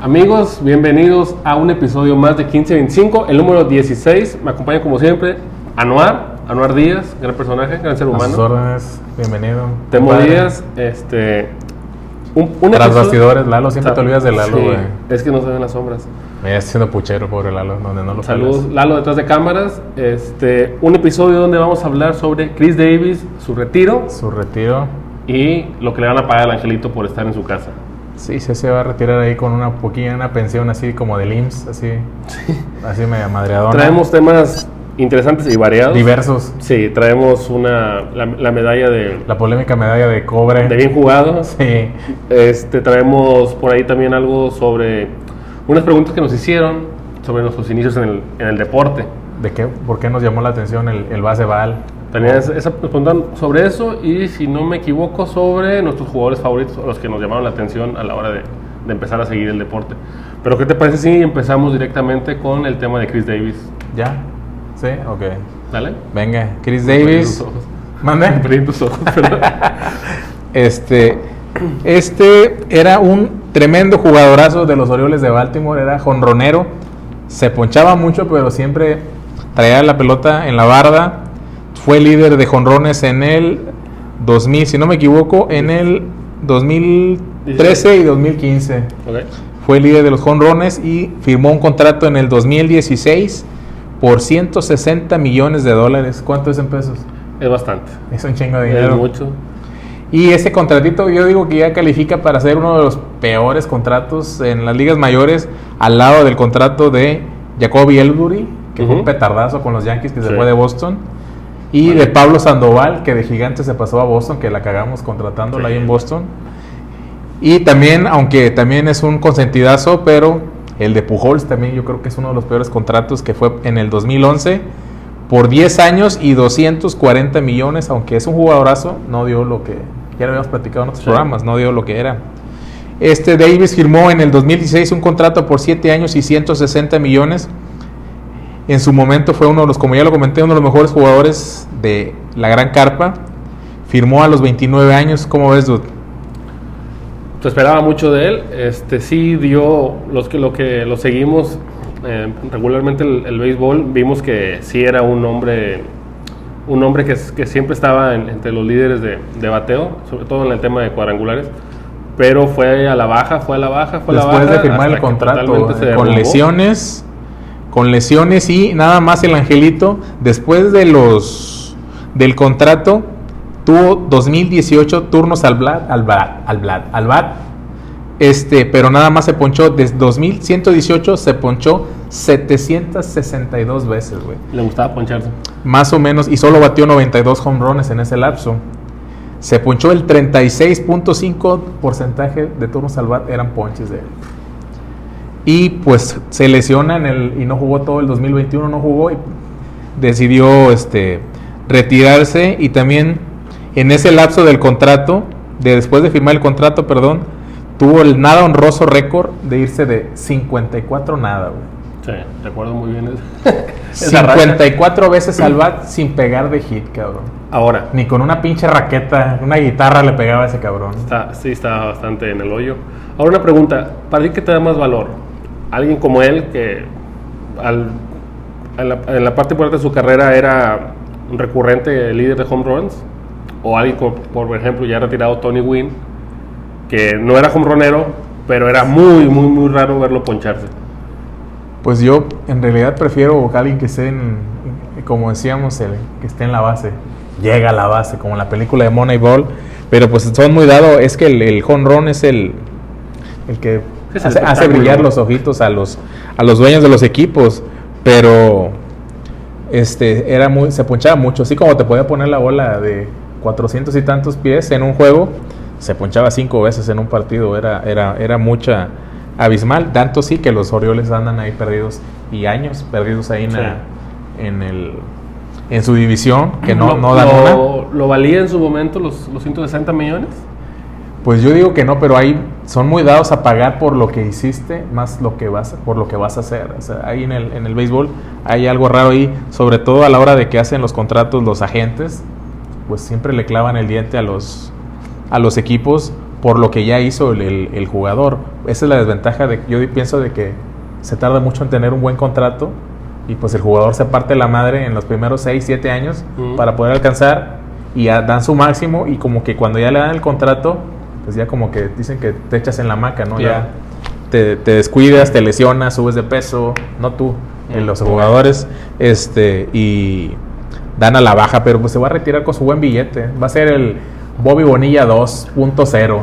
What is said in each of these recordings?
Amigos, bienvenidos a un episodio más de 1525, el número 16. Me acompaña como siempre Anuar, Anuar Díaz, gran personaje, gran ser A sus humano. órdenes, bienvenido. Temo. Díaz, este. Un, un Tras bastidores, Lalo, siempre te olvidas de Lalo, Sí, güey. es que no se ven las sombras. Me está haciendo puchero, pobre Lalo, donde no lo Saludos, pelas. Lalo detrás de cámaras. Este, un episodio donde vamos a hablar sobre Chris Davis, su retiro Su retiro. y lo que le van a pagar al angelito por estar en su casa. Sí, sí, se va a retirar ahí con una poquilla, una pensión así como del IMSS, así. Así media madreadona. Traemos temas interesantes y variados. diversos. Sí, traemos una, la, la medalla de, La polémica medalla de cobre. de bien jugados. Sí. Este, traemos por ahí también algo sobre unas preguntas que nos hicieron sobre nuestros inicios en el, en el deporte. ¿De qué? ¿Por qué nos llamó la atención el, el base bal? También esa, esa- nos preguntaron sobre eso y si no me equivoco sobre nuestros jugadores favoritos, los que nos llamaron la atención a la hora de, de empezar a seguir el deporte. Pero ¿qué te parece si empezamos directamente con el tema de Chris Davis? ¿Ya? ¿Sí? Ok. ¿Dale? Venga, Chris Davis. Mande. Prende tus ojos, perdón. Este, este era un tremendo jugadorazo de los Orioles de Baltimore, era jonronero, se ponchaba mucho, pero siempre traía la pelota en la barda. Fue líder de jonrones en el 2000, si no me equivoco, en el 2013 y 2015. Ok. Fue líder de los jonrones y firmó un contrato en el 2016 por 160 millones de dólares. ¿Cuánto es en pesos? Es bastante. Es un chingo de Es dinero. mucho. Y ese contratito yo digo que ya califica para ser uno de los peores contratos en las ligas mayores al lado del contrato de Jacoby Elbury, que fue un petardazo con los Yankees que se fue de Boston, y de Pablo Sandoval, que de gigante se pasó a Boston, que la cagamos contratándola Sí. ahí en Boston. Y también, aunque también es un consentidazo, pero el de Pujols también yo creo que es uno de los peores contratos que fue en el 2011 por 10 años y 240 millones, aunque es un jugadorazo, no dio lo que ya lo habíamos platicado en otros Sí. programas, no dio lo que era. Este Davis firmó en el 2016 un contrato por 7 años y 160 millones. En su momento fue uno de los, como ya lo comenté, uno de los mejores jugadores de la Gran Carpa. Firmó a los 29 años, ¿cómo ves, dude? Se esperaba mucho de él. Este sí dio los que lo que lo seguimos eh, regularmente el, el béisbol vimos que sí era un hombre un hombre que, que siempre estaba en- entre los líderes de, de bateo, sobre todo en el tema de cuadrangulares. Pero fue a la baja, fue a la baja, fue a la baja. Después de firmar el contrato eh, con lesiones, con lesiones y nada más el Angelito, después de los del contrato, tuvo 2018 turnos al bat, al bat, al bat, al bat, este, pero nada más se ponchó, desde 2118 se ponchó 762 veces, güey. Le gustaba poncharse. Más o menos, y solo batió 92 home runs en ese lapso. Se ponchó el 36.5 porcentaje de turnos al bat eran ponches de él. Y pues se lesiona en el, y no jugó todo el 2021, no jugó y decidió este, retirarse y también en ese lapso del contrato, de después de firmar el contrato, perdón, tuvo el nada honroso récord de irse de 54 nada, güey. Sí, recuerdo muy bien eso. Esa racha. 54 veces al bat sin pegar de hit, cabrón. Ahora, Ni con una pinche raqueta, una guitarra le pegaba a ese cabrón. Está, sí, está bastante en el hoyo. Ahora una pregunta, ¿para ti qué te da más valor? Alguien como él, que al- en, la, en la parte fuerte de su carrera era un recurrente líder de home runs, o alguien como, por ejemplo, ya retirado Tony Wynn, que no era home runero, pero era muy, muy, muy raro verlo poncharse. Pues yo en realidad prefiero a alguien que esté en, como decíamos, el, que esté en la base. Llega a la base, como en la película de Moneyball. Pero pues son muy dados, es que el, run es el, el que Es hace, brillar los ojitos a los, a los dueños de los equipos. Pero este era muy, se ponchaba mucho. Así como te podía poner la bola de 400 y tantos pies en un juego, se ponchaba cinco veces en un partido. Era, era, era mucha abismal. Tanto sí que los Orioles andan ahí perdidos y años perdidos ahí en, Sí. la- en, el, en su división, que no, lo, no dan una. lo, lo valía en su momento los, los 160 millones? Pues yo digo que no, pero ahí son muy dados a pagar por lo que hiciste, más lo que vas, por lo que vas a hacer. O sea, ahí en el, en el béisbol hay algo raro ahí, sobre todo a la hora de que hacen los contratos los agentes, pues siempre le clavan el diente a los, a los equipos por lo que ya hizo el, el- el jugador. Esa es la desventaja de, yo pienso de que se tarda mucho en tener un buen contrato y pues el jugador se parte la madre en los primeros 6, 7 años para poder alcanzar y ya dan su máximo y como que cuando ya le dan el contrato, pues ya como que dicen que te echas en la maca, ¿no? Claro. Ya te, te descuidas, te lesionas, subes de peso, no tú, eh, los jugadores, este, y dan a la baja, pero pues se va a retirar con su buen billete. Va a ser el Bobby Bonilla 2.0.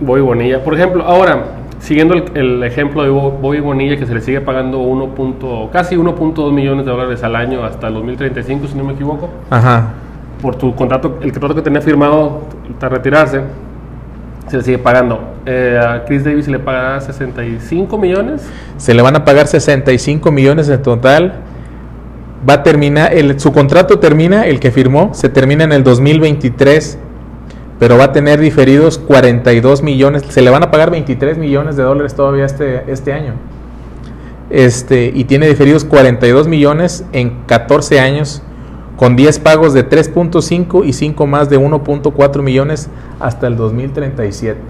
Bobby Bonilla. Por ejemplo, ahora, siguiendo el, el ejemplo de Bo- Bobby Bonilla, que se le sigue pagando 1. punto- casi 1.2 millones de dólares al año hasta el 2035, si no me equivoco, Ajá. por tu contrato, el contrato que tenía firmado para retirarse, se le sigue pagando. Eh, a Chris Davis se le pagará 65 millones. Se le van a pagar 65 millones en total. Va a terminar, el, su contrato termina, el que firmó, se termina en el 2023, pero va a tener diferidos 42 millones. Se le van a pagar 23 millones de dólares todavía este, este año. Este, y tiene diferidos 42 millones en 14 años, con 10 pagos de 3.5 y 5 más de 1.4 millones hasta el 2037.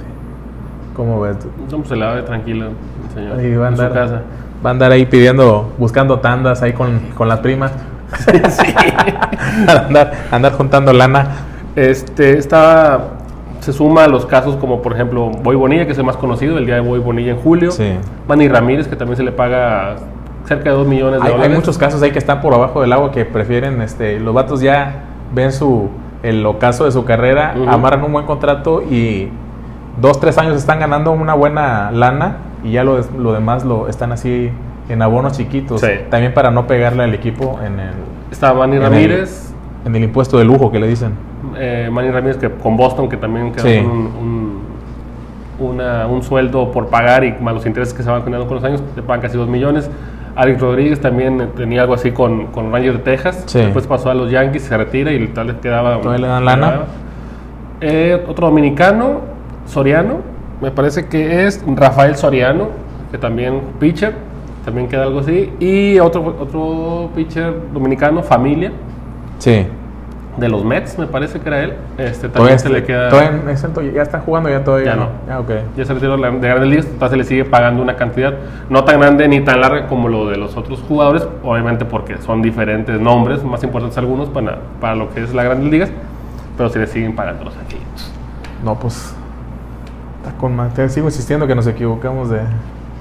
¿Cómo ves? No, pues se le va de tranquilo, señor. Ahí va a en su andar, casa. Va a andar ahí pidiendo, buscando tandas ahí con, con las primas. andar, andar juntando lana. Este, está, se suma a los casos como por ejemplo Boy Bonilla, que es el más conocido, el día de Boy Bonilla en julio. Sí. Manny Ramírez, que también se le paga cerca de 2 millones de Hay, hay dólares. muchos casos ahí que están por abajo del agua que prefieren, este, los vatos ya ven su, el ocaso de su carrera, amarran un buen contrato y dos, tres años están ganando una buena lana y ya lo, lo demás lo están así en abonos chiquitos. Sí. También para no pegarle al equipo en el, Está Manny en el- Ramírez, en el impuesto de lujo que le dicen. eh, Manny Ramírez que con Boston, que también quedó Sí. un, un, una- un sueldo por pagar y más los intereses que se van generando con los años, le pagan casi 2 millones. Alex Rodríguez también tenía algo así con, con Rangers de Texas. Sí. Después pasó a los Yankees, se retira y tal les quedaba. ¿Todavía le dan lana? Eh, otro dominicano, Soriano, me parece que es Rafael Soriano, que también pitcher, también queda algo así. Y otro, otro pitcher dominicano, Familia, Sí. de los Mets, me parece que era él. Este, también se le queda. cierto, ya está jugando ya todavía. Ya no. Ya, ok. Ya se retiró de de grandes ligas, entonces se le sigue pagando una cantidad no tan grande ni tan larga como lo de los otros jugadores, obviamente porque son diferentes nombres, más importantes algunos para, para lo que es las grandes ligas, pero se le siguen pagando los aquellos. No, pues. Está con ma- Te sigo insistiendo que nos equivocamos de, De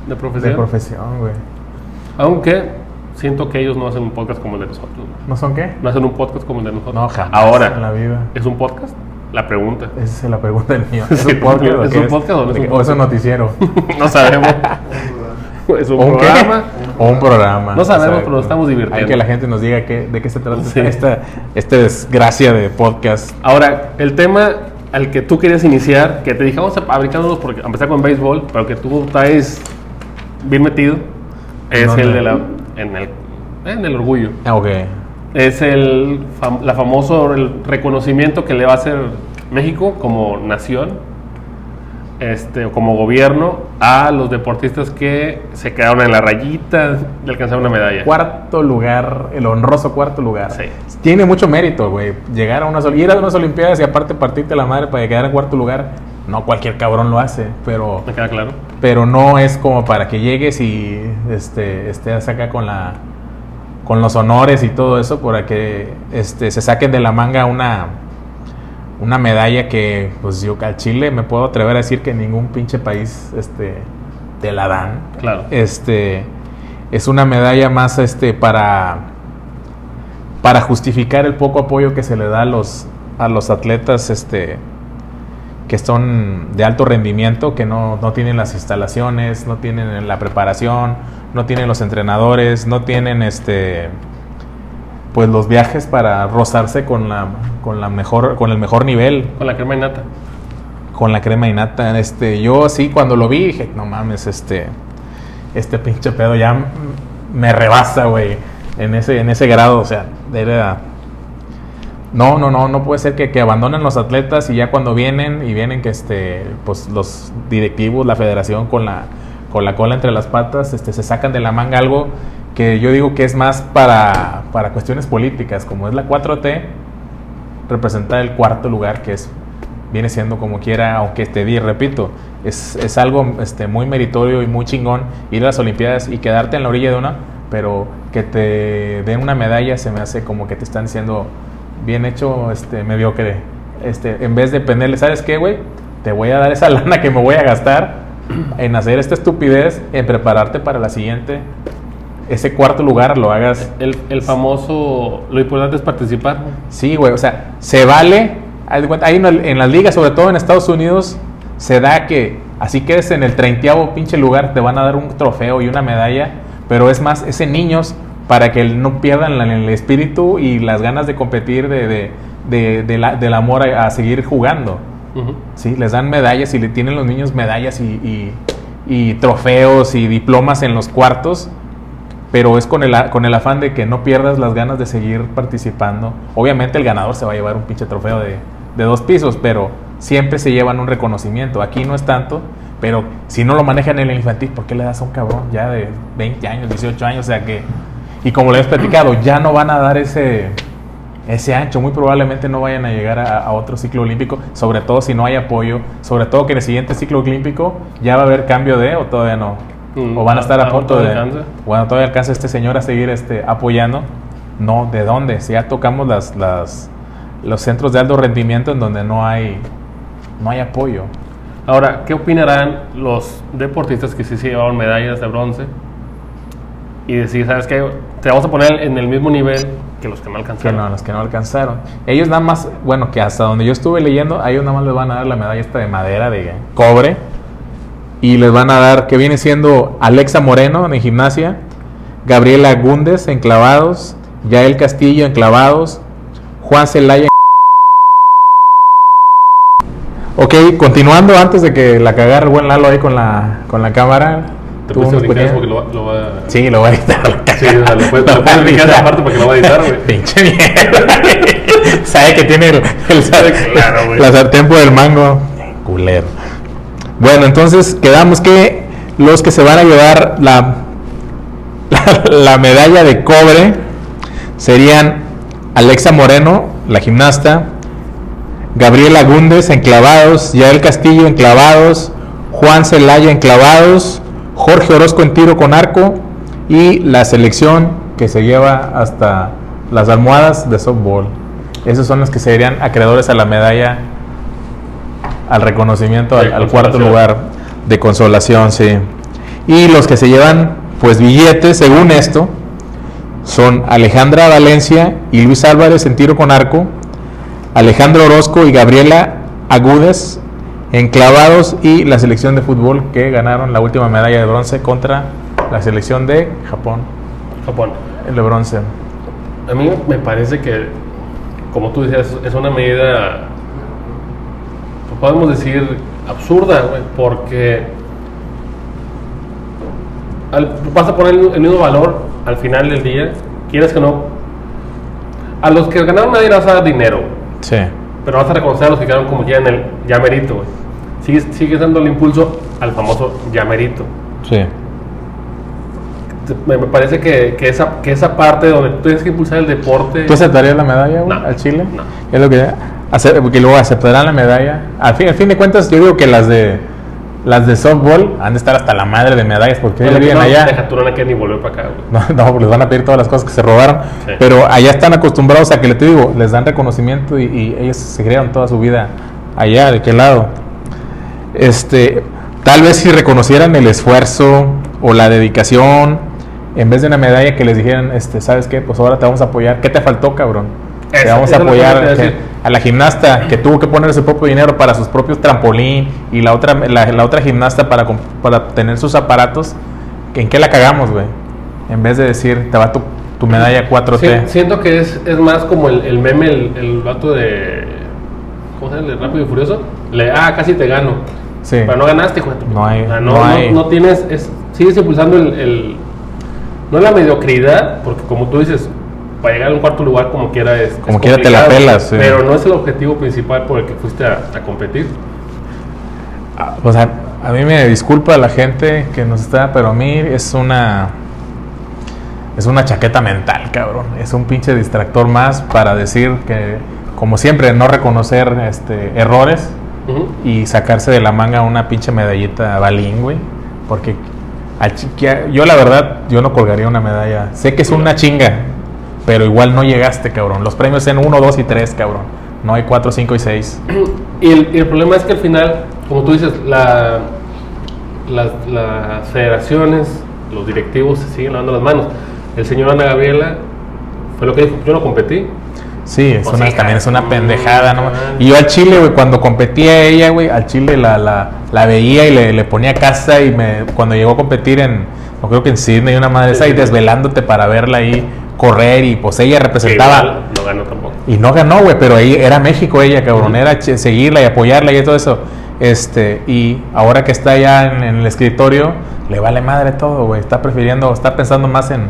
de profesión. profesión, güey. Aunque siento que ellos no hacen un podcast como el de nosotros. ¿no? ¿No son qué? No hacen un podcast como el de nosotros. No, jamás. Ahora, En la vida. ¿es un podcast? La pregunta. Esa es la pregunta del mío. ¿Es Sí, un podcast, o ¿es qué un podcast o no es ¿De un qué- o es un noticiero? no sabemos. ¿Es un ¿O un qué? programa? O un programa. No sabemos, pero nos estamos divirtiendo. Hay que la gente nos diga qué, de qué se trata Sí. esta, esta desgracia de podcast. Ahora, el tema al que tú querías iniciar, que te dije, vamos a fabricarnos porque a empezar con béisbol, pero que tú traes bien metido, es el de la, en el, en el orgullo. Ah, ok. Es el la famoso el reconocimiento que le va a hacer México como nación, este, como gobierno, a los deportistas que se quedaron en la rayita de alcanzar una medalla. Cuarto lugar, el honroso cuarto lugar. Sí. Tiene mucho mérito, güey. Llegar a unas, ir a unas Olimpiadas y aparte partirte la madre para quedar en cuarto lugar. No cualquier cabrón lo hace, pero, ¿Me queda claro? pero no es como para que llegues y este, estés acá con la con los honores y todo eso para que este, se saquen de la manga una una medalla que pues yo al Chile me puedo atrever a decir que ningún pinche país este te la dan Claro. este es una medalla más este para para justificar el poco apoyo que se le da a los a los atletas este que son de alto rendimiento, que no, no tienen las instalaciones, no tienen la preparación, no tienen los entrenadores, no tienen este pues los viajes para rozarse con la con la mejor con el mejor nivel Con la crema y nata. con la crema y nata. Este, yo sí cuando lo vi dije, no mames, este, este pinche pedo ya me rebasa, güey, en ese, en ese grado, o sea, era, No, no, no, no puede ser que, que abandonen los atletas y ya cuando vienen y vienen que este, pues los directivos, la federación con la, con la cola entre las patas, este, se sacan de la manga algo que yo digo que es más para, para cuestiones políticas, como es la 4T, representar el cuarto lugar que es viene siendo como quiera, aunque te di, repito, es, es algo este, muy meritorio y muy chingón ir a las Olimpiadas y quedarte en la orilla de una, pero que te den una medalla se me hace como que te están diciendo bien hecho, este, mediocre. Este, en vez de ponerle, ¿sabes qué, güey? Te voy a dar esa lana que me voy a gastar en hacer esta estupidez, en prepararte para la siguiente. Ese cuarto lugar lo hagas. El, el famoso, lo importante es participar. Sí, güey, o sea, se vale. Ahí en las ligas, sobre todo en Estados Unidos, se da que así quedes en el treintiavo pinche lugar, te van a dar un trofeo y una medalla, pero es más, ese niños para que no pierdan el espíritu y las ganas de competir, de, del amor a, seguir jugando. ¿Sí? Les dan medallas y le tienen los niños medallas y, trofeos y diplomas en los cuartos, pero es con el, con el afán de que no pierdas las ganas de seguir participando. Obviamente el ganador se va a llevar un pinche trofeo de, de dos pisos, pero siempre se llevan un reconocimiento. Aquí no es tanto, pero si no lo manejan en el infantil, ¿por qué le das a un cabrón ya de 20 años, 18 años? O sea que y como le he platicado, ya no van a dar ese, ese ancho. Muy probablemente no vayan a llegar a, otro ciclo olímpico, sobre todo si no hay apoyo. Sobre todo que en el siguiente ciclo olímpico ya va a haber cambio de, o todavía no. Mm, o van a estar a, punto de. Bueno, todavía alcanza este señor a seguir este, apoyando. No, ¿de dónde? Si ya tocamos las, las, los centros de alto rendimiento en donde no hay, no hay apoyo. Ahora, ¿qué opinarán los deportistas que sí se llevaron medallas de bronce? y decir, ¿sabes qué? Te vamos a poner en el mismo nivel que los que no alcanzaron. Que no, los que no alcanzaron. Ellos nada más, bueno, que hasta donde yo estuve leyendo, a ellos nada más les van a dar la medalla esta de madera, de cobre, y les van a dar, que viene siendo Alexa Moreno en gimnasia, Gabriela Gúndez en clavados, Yael Castillo en clavados, Juan Celaya Ok, continuando antes de que la cagara el buen Lalo ahí con la, con la cámara, te puedes porque lo, lo, va a... Sí, lo va a editar. Sí, o sea, lo puedes, lo puedes explicar esa parte porque lo va a editar, güey. Pinche mierda. Sabe que tiene el, el, claro, la sartén por el mango. Culero. Bueno, entonces quedamos que los que se van a llevar la, la, la medalla de cobre serían Alexa Moreno, la gimnasta, Gabriela Gúndez en clavados, Yael Castillo en clavados, Juan Celaya en clavados, Jorge Orozco en tiro con arco y la selección que se lleva hasta las almohadas de softball. Esos son los que serían acreedores a la medalla, al reconocimiento, al, cuarto lugar de consolación, sí. Y los que se llevan, pues, billetes, según esto, son Alejandra Valencia y Luis Álvarez en tiro con arco, Alejandro Orozco y Gabriela Agudes enclavados y la selección de fútbol que ganaron la última medalla de bronce contra la selección de Japón. Japón. El de bronce. A mí me parece que, como tú decías, es una medida, podemos decir, absurda, porque vas a poner el mismo valor al final del día, quieres que no. A los que ganaron medalla vas a dar dinero. Sí. Pero vas a reconocer a los que quedaron como ya en el ya merito, sigue, sigue dando el impulso al famoso llamerito. Sí. Me, parece que, que, esa, que esa parte donde tú tienes que impulsar el deporte. ¿Tú aceptarías la medalla al Chile? No. Es lo que. Porque luego aceptarán la medalla. Al fin, al fin de cuentas, yo digo que las de las de softball han de estar hasta la madre de medallas porque ellos viven allá. Deja, tú no ni volver para acá. No, no, les van a pedir todas las cosas que se robaron. Pero allá están acostumbrados a que, le te digo, les dan reconocimiento y, y ellos se crearon toda su vida allá, ¿de qué lado? este, tal vez si reconocieran el esfuerzo o la dedicación, en vez de una medalla que les dijeran, este, ¿sabes qué? Pues ahora te vamos a apoyar. ¿Qué te faltó, cabrón? te vamos a apoyar a la gimnasta que tuvo que poner su propio dinero para sus propios trampolín y la otra, la, otra gimnasta para, para tener sus aparatos. ¿En qué la cagamos, güey? En vez de decir, te va tu, tu medalla 4T. siento que es, es más como el, el meme, el, el vato de. ¿Cómo se llama? El Rápido y Furioso. Le, ah, casi te gano. Pero no ganaste, hijo No hay. no, no, tienes. Es, sigues impulsando el, el, No la mediocridad, porque como tú dices, para llegar a un cuarto lugar como quiera es. Como es quiera te la pelas, sí. Pero no es el objetivo principal por el que fuiste a, a competir. Ah, O sea, a mí me disculpa la gente que nos está, pero a mí es una. Es una chaqueta mental, cabrón. Es un pinche distractor más para decir que, como siempre, no reconocer este, errores Ujú. y sacarse de la manga una pinche medallita balín, güey. Porque yo la verdad, yo no colgaría una medalla. Sé que es una chinga, pero igual no llegaste, cabrón. Los premios en 1, 2 y 3, cabrón. No hay 4, 5 y 6. Y el, y el problema es que al final, como tú dices, la, las, las federaciones, los directivos se siguen lavando las manos. El señor Ana Gabriela fue lo que dijo, yo no competí. Sí, es una, también es una pendejada, ¿no? Y yo al Chile, güey, cuando competía ella, güey, al Chile la, la, la veía y le, le ponía casa y me, cuando llegó a competir en, no creo que en Sydney, una madre Sí, esa, y desvelándote para verla ahí correr y pues ella representaba... igual no ganó tampoco. Y no ganó, güey, pero ahí era México ella, cabrón. Era seguirla y apoyarla y todo eso. Este, y ahora que está ya en, en el escritorio, le vale madre todo, güey. Está prefiriendo, está pensando más en,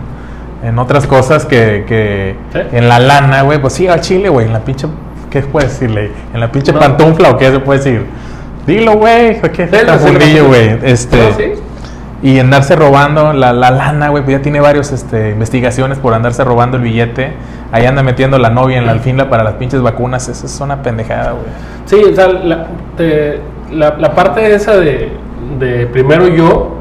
en otras cosas que, que ¿Sí? en la lana, güey. Pues sí, al chile, güey, en la pinche, ¿qué puedes decirle? En la pinche No. pantufla o qué se puede decir. Dilo, güey, ¿qué sí. güey? Este, sí. Y andarse robando la, la lana, güey, pues ya tiene varias este, investigaciones por andarse robando el billete. Ahí anda metiendo la novia en la alfinla para las pinches vacunas. Eso es una pendejada, güey. Sí, o sea, la, la, la parte esa de, de primero yo,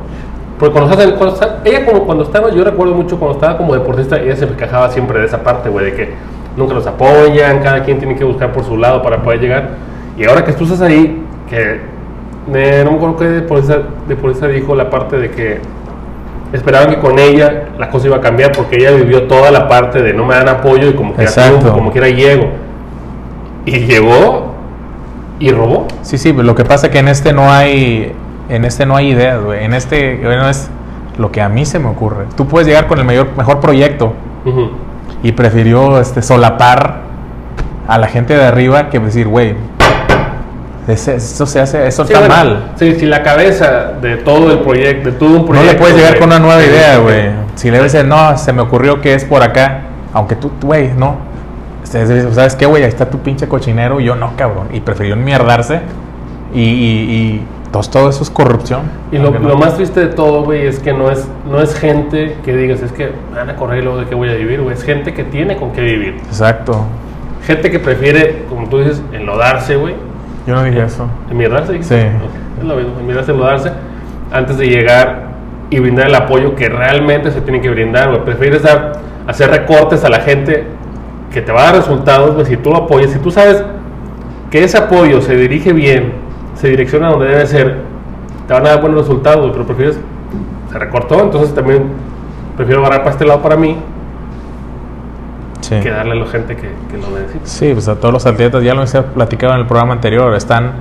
porque cuando está- ella como cuando estaba, yo recuerdo mucho cuando estaba como deportista, ella se quejaba siempre de esa parte, güey, de que nunca los apoyan, cada quien tiene que buscar por su lado para poder llegar. Y ahora que tú estás ahí, que eh, no me acuerdo qué deportista, deportista dijo la parte de que esperaban que con ella la cosa iba a cambiar porque ella vivió toda la parte de no me dan apoyo y como quiera triunfo, como quiera llego. Y llegó y robó. Sí, sí, pero lo que pasa es que en este no hay, en este no hay ideas, güey. En este bueno, es lo que a mí se me ocurre. Tú puedes llegar con el mayor, mejor proyecto Ujú. y prefirió este, solapar a la gente de arriba que decir, güey, ese- eso se hace, eso Sí, está bueno, mal. Sí, si la cabeza de todo el proyecto, de todo un proyecto. No le puedes llegar con una nueva de- idea, de- güey. Si le dices, no, se me ocurrió que es por acá, aunque tú, güey, no. ¿Sabes qué, güey? Ahí está tu pinche cochinero y yo no, cabrón. Y prefirió enmierdarse y, y, y todo, todo eso es corrupción. Y lo, no- lo más triste de todo, güey, es que no es, no es gente que digas, es que van a correr y luego de qué voy a vivir, güey. Es gente que tiene con qué vivir. Exacto. Gente que prefiere, como tú dices, enlodarse, güey. Yo no dije eso. Enmierdarse, Sí. Es lo mismo, enmierdarse, enlodarse, antes de llegar y brindar el apoyo que realmente se tiene que brindar, güey. Prefieres dar, hacer recortes a la gente que te va a dar resultados, güey, si tú lo apoyas, si tú sabes que ese apoyo se dirige bien, se direcciona donde debe ser, te van a dar buenos resultados, güey, pero prefieres, se recortó, entonces también prefiero agarrar para este lado para mí Sí. que darle a la gente que, que lo necesita. Sí, pues a todos los atletas, ya lo he platicado en el programa anterior, están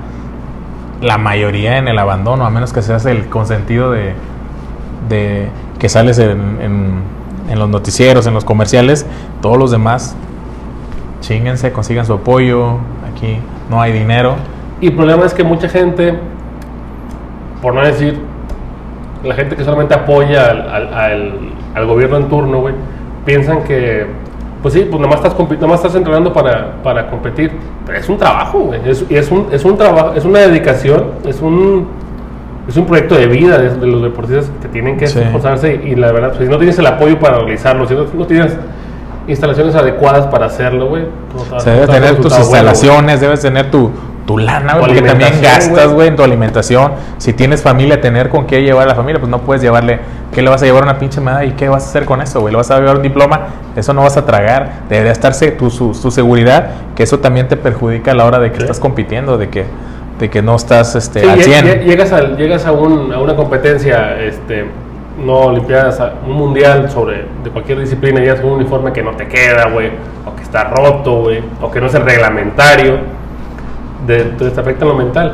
la mayoría en el abandono, a menos que seas el consentido de, de que sales en, en- en los noticieros, en los comerciales, todos los demás, chinguense, consigan su apoyo, aquí no hay dinero. Y el problema es que mucha gente, por no decir, la gente que solamente apoya al, al- al- al gobierno en turno, güey, piensan que, pues sí, pues nomás estás, nomás estás entrenando para, para competir. Pero es un trabajo, güey. Es, y es un, es un trabajo, es una dedicación, es un, es un proyecto de vida de, de los deportistas que tienen que Sí. esforzarse. Y, la verdad, pues, si no tienes el apoyo para realizarlo, si no, no tienes instalaciones adecuadas para hacerlo, güey, pues, no O sea, debes no tener tus instalaciones, debes tener tu, tu lana, güey, porque también gastas, güey. en tu alimentación. Si tienes familia, tener con qué llevar a la familia, pues no puedes llevarle, ¿qué le vas a llevar una pinche medalla y qué vas a hacer con eso, güey? ¿Le vas a llevar un diploma? Eso no vas a tragar. Debería estarse tu, su, tu seguridad, que eso también te perjudica a la hora de que Sí. estás compitiendo, de que, de que no estás este, Sí, al lle- 100. lle- llegas, a, llegas a, un- a una competencia, este, no olimpiadas, a un mundial sobre de cualquier disciplina, y con un uniforme que no te queda, güey, o que está roto, güey, o que no es el reglamentario, de, te afecta lo mental.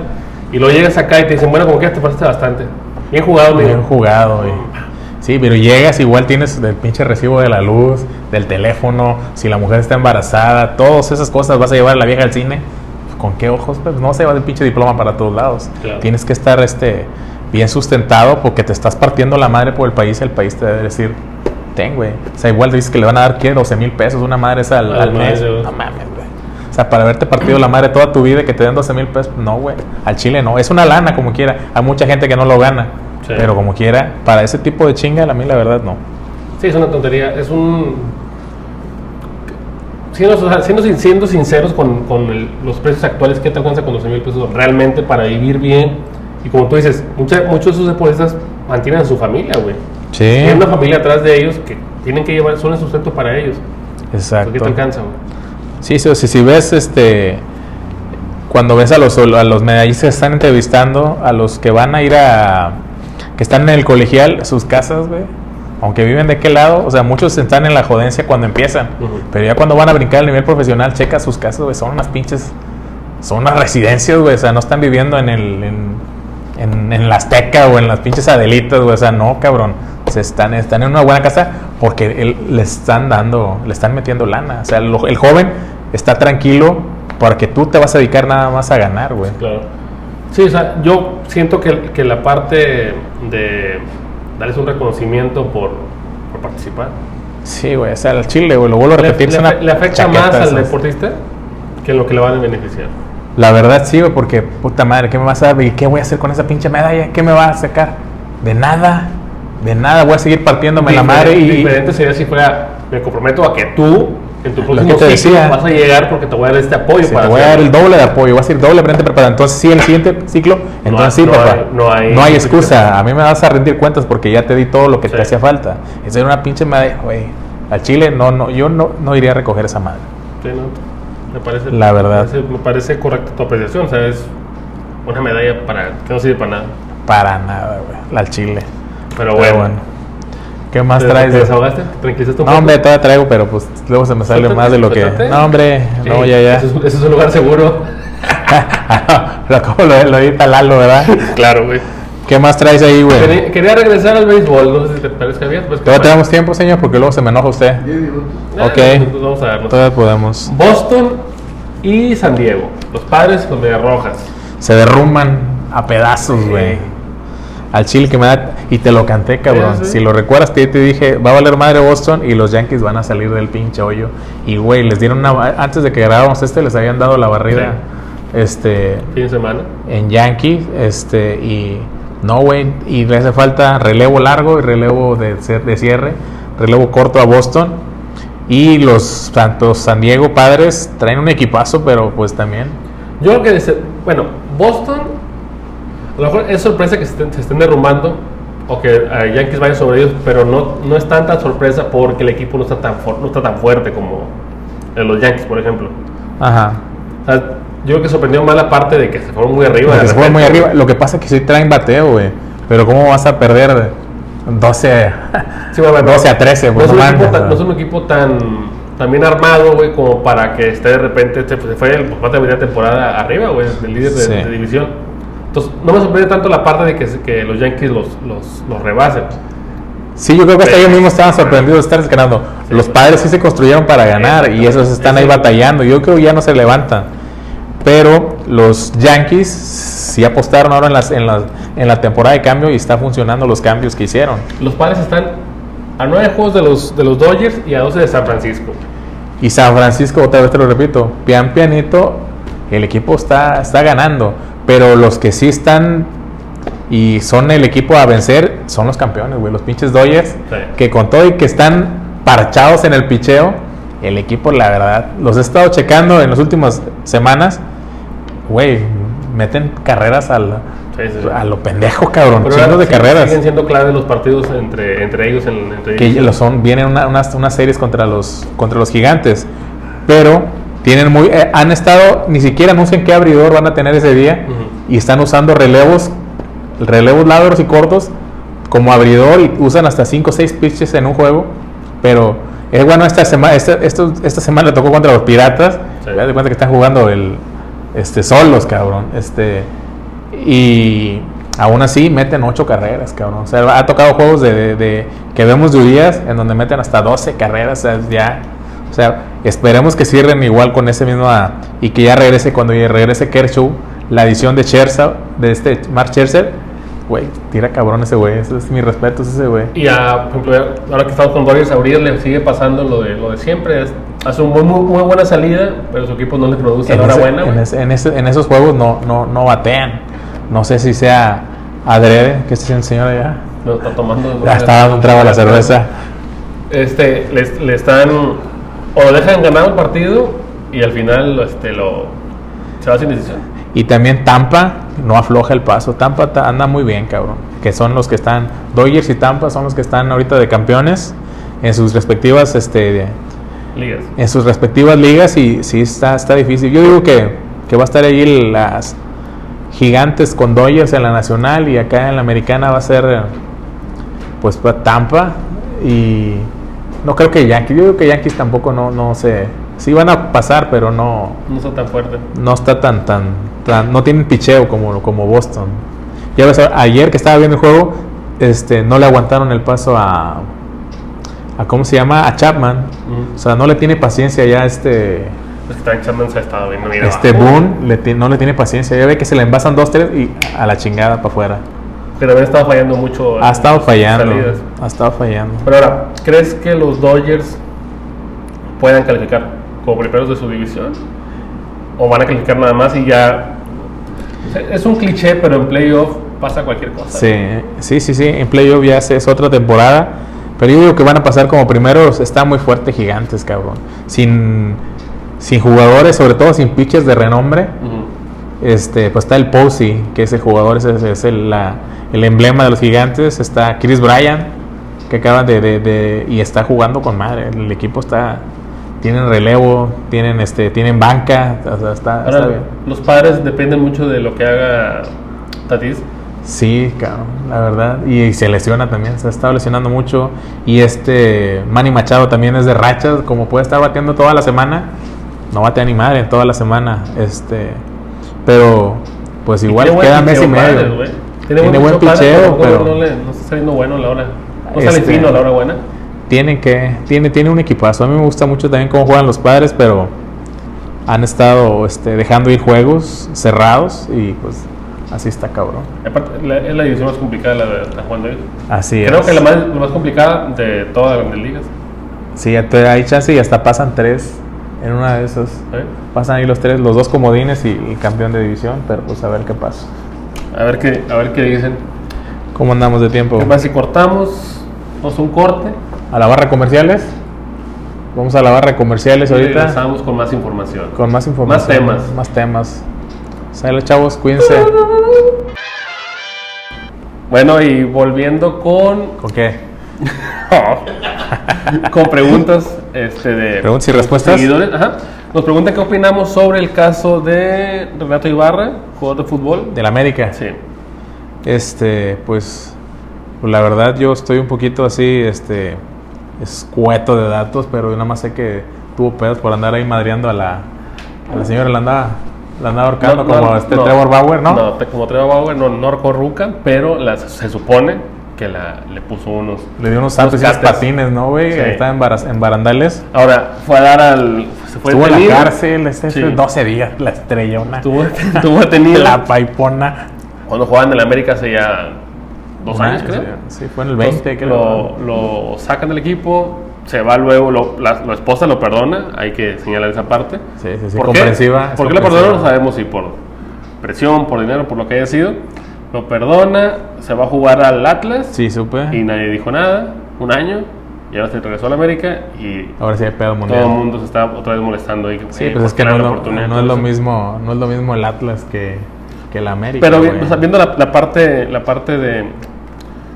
Y luego llegas acá y te dicen, bueno, como que te pasaste bastante. Bien jugado, Bien jugado, güey. Sí, pero llegas, igual tienes el pinche recibo de la luz, del teléfono, si la mujer está embarazada, todas esas cosas, vas a llevar a la vieja al cine. ¿Con qué ojos? Pues no se va el pinche diploma para todos lados. Claro. Tienes que estar este, bien sustentado porque te estás partiendo la madre por el país, el país te debe decir, ten, güey. O sea, igual dices que le van a dar, ¿qué? 12 mil pesos, una madre esa al, mes. No mames, sea, para haberte partido la madre toda tu vida y que te den 12 mil pesos, no, güey. Al Chile no. Es una lana, como quiera. Hay mucha gente que no lo gana. Sí. Pero como quiera, para ese tipo de chinga, a mí la verdad no. Sí, es una tontería. Es un. Siendo, o sea, siendo, siendo sinceros con, con el- los precios actuales, ¿qué te alcanza con 12 mil pesos realmente para vivir bien? Y como tú dices, mucha- muchos de esos deportistas mantienen a su familia, güey. Sí. Tienen una familia atrás de ellos que tienen que llevar, son el sustento para ellos. Exacto. ¿Qué te alcanza, güey? Sí, sí, o sea, si ves este cuando ves a los a los medallistas que están entrevistando, a los que van a ir a que están en el colegial, sus casas, güey, aunque viven de qué lado, o sea, muchos están en la jodencia cuando empiezan, pero ya cuando van a brincar al nivel profesional, checa sus casas, güey, son unas pinches son unas residencias, güey, o sea, no están viviendo en el en, en, en la Azteca o en las pinches Adelitas, güey, o sea, no, cabrón. Se están, están en una buena casa porque él- le están dando, le están metiendo lana. O sea, lo- el joven está tranquilo porque tú te vas a dedicar nada más a ganar, güey. Claro. Sí, o sea, yo siento que, que la parte de darles un reconocimiento por, por participar Sí, güey, o sea, el Chile, güey, lo vuelvo a le, repetir. le afe- le afecta más al deportista que en lo que le van a beneficiar. La verdad sí, güey, porque puta madre, ¿qué me vas a dar? ¿Y qué voy a hacer con esa pinche medalla? ¿Qué me va a sacar? De nada, de nada, voy a seguir partiéndome la madre y... Diferente sería si fuera, me comprometo a que tú en tu próximo te ciclo decía. vas a llegar porque te voy a dar este apoyo para te voy a dar el doble de apoyo, voy a ser doblemente preparado. Entonces, sí, el siguiente ciclo, entonces hay- sí, no papá. hay- no hay- excusa. A mí me vas a rendir cuentas porque ya te di todo lo que te hacía falta. Esa era una pinche medalla, güey. Al Chile, no, no, yo no, no iría a recoger esa madre. Sí, ¿no? Me parece, La verdad. Me parece, me parece correcta tu apreciación, o sea, es una medalla para que no sirve para nada. Para nada, güey. Al Chile. Pero Pero bueno, ¿Qué más ¿te, traes? te de- desahogaste? ¿Te tranquilizaste un No, hombre, todavía traigo, pero pues luego se me sale Suéltate, más de lo que. No, hombre, Sí, no, ya, ya. Ese es, ese es un lugar seguro. lo, como lo, lo edita Lalo, ¿verdad? claro, güey. ¿Qué más traes ahí, güey? Quería, quería regresar al béisbol, no sé si te parece bien. Pues, Todavía tenemos tiempo, señor, porque luego se me enoja usted. 10 minutos. ok. Entonces vamos a darnos. Todavía podemos. Boston y San Diego. Los padres con medias rojas. Se derrumban a pedazos, Sí. Al chile que me da. Y te lo canté, cabrón. Sí, sí. Si lo recuerdas, te, te dije, va a valer madre Boston y los Yankees van a salir del pinche hoyo. Y, güey, les dieron una. Antes de que grabáramos este, les habían dado la barrida. Este. Fin de semana. En Yankees. Este. Y. No, güey. Y le hace falta relevo largo y relevo de, de cierre. Relevo corto a Boston. Y los tantos San Diego padres traen un equipazo, pero pues también. Yo creo que, bueno, Boston, a lo mejor es sorpresa que se estén, se estén derrumbando o que eh, Yankees vaya sobre ellos, pero no, no es tanta sorpresa porque el equipo no está tan, no está tan fuerte como los Yankees, por ejemplo. Ajá. O sea, yo creo que sorprendió más la parte de que se fueron muy arriba. De se fue muy arriba. Lo que pasa es que sí traen bateo, güey. Pero ¿cómo vas a perder 12, Sí, bueno, bueno, 12 a 13? No Pues es, no tan, ¿no? es un equipo tan, tan bien armado, güey, como para que esté de repente, se, fue el parte de media temporada arriba, güey, del líder de, Sí. de división. Entonces, no me sorprende tanto la parte de que, los Yankees los, los, los rebasen. Sí, yo creo que hasta ellos mismos estaban sorprendidos de estar ganando. Los padres sí se construyeron para ganar y esos están ahí batallando. Yo creo que ya no se levantan. Pero los Yankees sí apostaron ahora en, las, en, las, en la temporada de cambio y está funcionando los cambios que hicieron. Los padres están a nueve juegos de los, de los Dodgers y a 12 de San Francisco. Y San Francisco, otra vez te lo repito, pian pianito, el equipo está, está ganando. Pero los que sí están y son el equipo a vencer son los campeones, güey. Los pinches Dodgers, Sí. que con todo y que están parchados en el picheo, el equipo, la verdad, los he estado checando en las últimas semanas, güey, meten carreras al, Sí, sí, a lo pendejo, cabrón. Pero ahora de sí- carreras. Siguen siendo clave los partidos entre, entre ellos. En, entre que ellos. lo son vienen una- unas, unas series contra los contra los gigantes pero tienen muy eh, han estado ni siquiera anuncian qué abridor van a tener ese día y están usando relevos relevos largos y cortos como abridor y usan hasta 5 o 6 pitches en un juego pero es bueno esta semana esta, esto- esta semana le tocó contra los piratas Sí. de cuenta que están jugando el este solos cabrón este y aún así meten ocho carreras, cabrón. O sea, ha tocado juegos de, de- de- que vemos de días en donde meten hasta 12 carreras, o sea, ya. O sea, esperemos que cierren igual con ese mismo ah, y que ya regrese cuando ya regrese Kershaw, la edición de Scherzer, de este Mark Scherzer, güey, tira cabrón ese güey. Ese es mi respeto, es ese güey. Y a, por ejemplo, ahora que estamos con Dodgers, a Urias le sigue pasando lo de, lo de siempre. es- hace una muy, muy, muy buena salida, pero su equipo no le produce En, la hora ese- buena. en, güey. ese- en ese- en esos juegos no, no, no batean. No sé si sea adrede, que este señor allá. No, está tomando. Ya está dando un trago a la cerveza. Este, le, le están. O lo dejan ganar un partido y al final este, lo, se va sin decisión. Y también Tampa no afloja el paso. Tampa ta- anda muy bien, cabrón. Que son los que están. Dodgers y Tampa son los que están ahorita de campeones en sus respectivas, este, Ligas. en sus respectivas ligas y sí está, está difícil. Yo digo que, que va a estar ahí las gigantes con Dodgers en la nacional y acá en la americana va a ser pues pa- Tampa y no creo que Yankees. Yo digo que Yankees tampoco no, no sé. Sí van a pasar, pero no, No está tan fuerte. no está tan, tan, tan- no tienen picheo como, como Boston. Ya ves, ayer que estaba viendo el juego, este, no le aguantaron el paso a, a ¿cómo se llama? A Chapman. O sea, no le tiene paciencia ya este, Es que Chapman se ha estado viendo este. Boone, le no le tiene paciencia. Ya ve que se le envasan dos, tres y a la chingada para afuera. Pero había estado fallando mucho. Ha estado fallando. salidas. Ha estado fallando. Pero ahora, ¿crees que los Dodgers puedan calificar como primeros de su división? ¿O van a calificar nada más y ya... Es un cliché, pero en playoff pasa cualquier cosa. Sí, sí, sí, sí. En playoff ya es- otra temporada. Pero yo digo que van a pasar como primeros. Está muy fuerte Gigantes, cabrón. Sin, sin jugadores, sobre todo sin pitchers de renombre. Ujú. Este, pues está el Posey, que ese jugador es, es- es el, la- el emblema de los gigantes. Está Chris Bryan, que acaba de, de- de- y está jugando con madre. El equipo está, tienen relevo, tienen este, tienen banca, o sea, está, Ahora, está bien. los padres dependen mucho de lo que haga Tatis. Sí, cabrón, la verdad. Y, se lesiona también, se ha estado lesionando mucho. Y este Manny Machado también es de rachas, como puede estar bateando toda la semana. No batea ni madre toda la semana. Este, pero pues igual queda mes y medio. padres. Tiene buen picheo, pero- No, le- no está saliendo bueno a la hora. No sale Este- fino a la hora buena. Tiene que, tiene, tiene un equipazo. A mí me gusta mucho también cómo juegan los padres, pero han estado este, dejando ir juegos cerrados y pues así está cabrón. Aparte, la- es la división más complicada la de la Juan David. Así Creo es. que la más, la más complicada de todas las grandes ligas. Sí, hay chance y hasta pasan tres en una de esas. ¿eh? Pasan ahí los tres, los dos comodines y el campeón de división, pero pues a ver qué pasa. A ver qué, a ver qué dicen. ¿Cómo andamos de tiempo? ¿Qué más si cortamos? Vamos a un corte. ¿A la barra comerciales? Vamos a la barra comerciales Y ahorita regresamos con más información. con más información. Más temas. Más temas. Sale chavos, cuídense. Bueno, y volviendo con, ¿Con qué? con preguntas este, de Preguntas y respuestas. seguidores. Ajá. Nos preguntan qué opinamos sobre el caso de Renato Ibarra, jugador de fútbol. Del América. Sí. Este, pues, la verdad yo estoy un poquito así, este, escueto de datos, pero yo nada más sé que tuvo pedos por andar ahí madreando a la, a la señora, la andaba, la andaba ahorcando No, como este no. Trevor Bauer, ¿no? No, como Trevor Bauer, no, no Ruca, pero se supone que la, le puso unos. Le dio unos saltos y unos patines, ¿no, güey? Sí. Estaba en, barandales. Ahora, fue a dar al. Se fue Estuvo en la cárcel Sí. 12 días, la estrellona. Estuvo, estuvo detenido. La paipona. Cuando jugaban en el América hace ya dos años, año, creo. Sí, fue en el 20, Entonces, creo. Lo, lo sacan del equipo, se va luego, lo- la, la esposa lo perdona, hay que señalar esa parte. Sí, sí, sí, ¿Por comprensiva, ¿Por qué lo perdonó? No sabemos si por presión, por dinero, por lo que haya sido. Lo perdona, se va a jugar al Atlas Sí, supe. y nadie dijo nada, un año, y ahora se regresó al América y Ahora sí hay pedo mundial. todo el mundo se está otra vez molestando. ahí, Sí, eh, pues es ¿por que no, lo, no es lo mismo, no es lo mismo el Atlas que, que el América. Pero o sea, viendo la, la parte, la parte de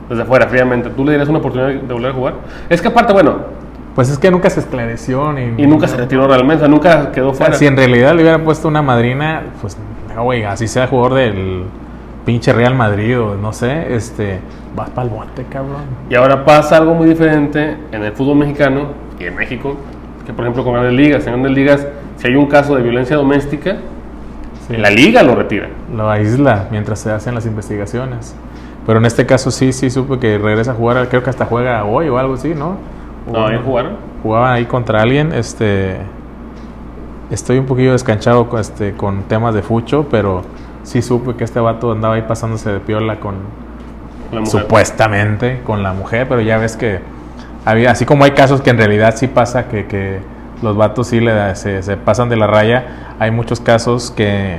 desde afuera, fríamente, ¿tú le darías una oportunidad de volver a jugar? Es que aparte, bueno, Pues es que nunca se esclareció ni, y nunca se retiró realmente, o sea, nunca quedó O sea, fuera. si en realidad le hubiera puesto una madrina, pues no, güey, así sea jugador del pinche Real Madrid o no sé, este, vas para el bote, cabrón. Y ahora pasa algo muy diferente en el fútbol mexicano y en México, que por ejemplo con grandes ligas, en grandes ligas, si hay un caso de violencia doméstica, Sí. la liga lo retira. Lo aísla mientras se hacen las investigaciones. Pero en este caso sí, sí supe que regresa a jugar, creo que hasta juega hoy o algo así, ¿no? No, jugaron. Jugaban ahí contra alguien, este... Estoy un poquillo descanchado con, este, con temas de fucho, pero sí supe que este vato andaba ahí pasándose de piola con, la mujer. supuestamente con la mujer, pero ya ves que había, así como hay casos que en realidad sí pasa que, que los vatos sí le, da- se, se pasan de la raya, hay muchos casos que,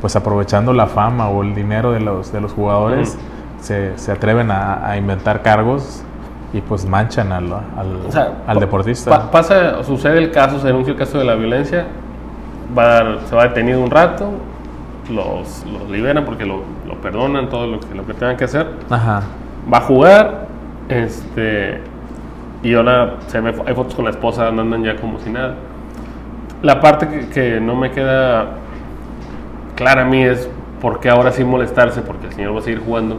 pues aprovechando la fama o el dinero de los, de los jugadores, se, se atreven a, a inventar cargos y pues manchan al, al, O sea, al deportista. pa- pasa, sucede el caso, se denuncia el caso de la violencia, va a dar- se va detenido un rato, los, los liberan porque lo, lo perdonan, todo lo que, lo que tengan que hacer, Ajá. va a jugar, este, y ahora se ve, hay fotos con la esposa andan ya como si nada. La parte que, que no me queda clara a mí es por qué ahora sí molestarse, porque el señor va a seguir jugando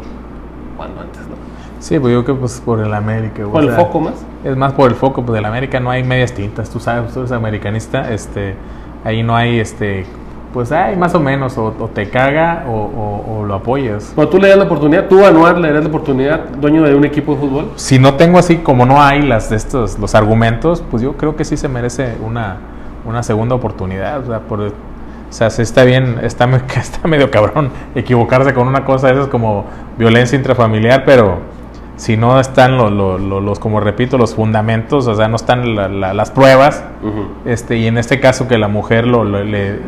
cuando antes no. Sí, pues yo creo que pues por el América. o Por el sea, foco más. Es más por el foco, pues del América no hay medias tintas, tú sabes, tú eres americanista, este, ahí no hay, este, pues hay más o menos, o, o te caga o, o- o lo apoyas. Cuando tú le das la oportunidad, tú Anuar le das la oportunidad, dueño de un equipo de fútbol. Si no tengo así, como no hay las de estos, los argumentos, pues yo creo que sí se merece una, una segunda oportunidad, o sea, por, o sea, sí está bien, está, está medio cabrón equivocarse con una cosa de esas como violencia intrafamiliar, pero si no están los, los, los- los, como repito, los fundamentos, o sea, no están la- la- las pruebas, este, y en este caso que la mujer lo, lo- le,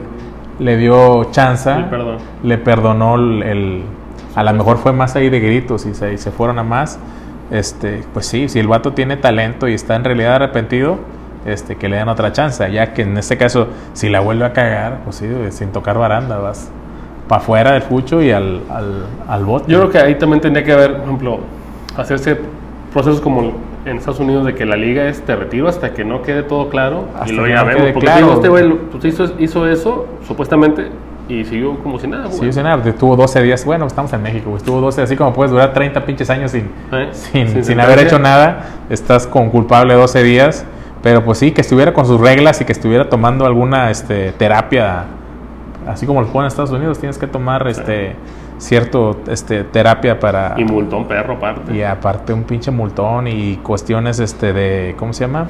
le dio chance, Le perdonó. le perdonó el, el- a lo mejor fue más ahí de gritos y se, y se fueron a más. Este, pues sí, si el vato tiene talento y está en realidad arrepentido, este, que le den otra chance, ya que en este caso, si la vuelve a cagar, pues sí, sin tocar baranda, vas para afuera del fucho y al, al, al bote. Yo creo que ahí también tendría que haber, por ejemplo, hacerse procesos como en Estados Unidos de que la liga es te retiro hasta que no quede todo claro Hasta y lo ya no vemos. Porque claro. este güey pues, hizo, hizo eso supuestamente y siguió como si nada. Güey. yo sé nada, estuvo 12 días, bueno, estamos en México, estuvo 12, así como puedes durar 30 pinches años sin, ¿Eh? sin, sin haber hecho nada, estás con culpable 12 días, pero pues sí, que estuviera con sus reglas y que estuviera tomando alguna este, terapia, así como lo ponen en Estados Unidos, tienes que tomar este cierto este, terapia para... Y multón perro aparte. y aparte un pinche multón y cuestiones este de, ¿cómo se llama?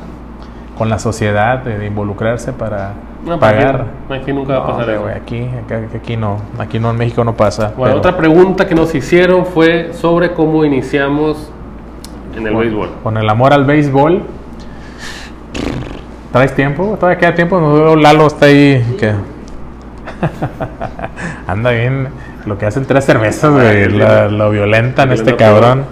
Con la sociedad, de, de involucrarse para No, pagar. Aquí, aquí nunca va a pasar eso. aquí, acá- aquí no, aquí no, en México no pasa. Bueno, pero- otra pregunta que nos hicieron fue sobre cómo iniciamos en el con, béisbol. Con el amor al béisbol. ¿Traes tiempo? ¿Todavía queda tiempo? Lalo está ahí. que Anda bien. Lo que hacen tres cervezas, güey. la- Lo violentan este cabrón.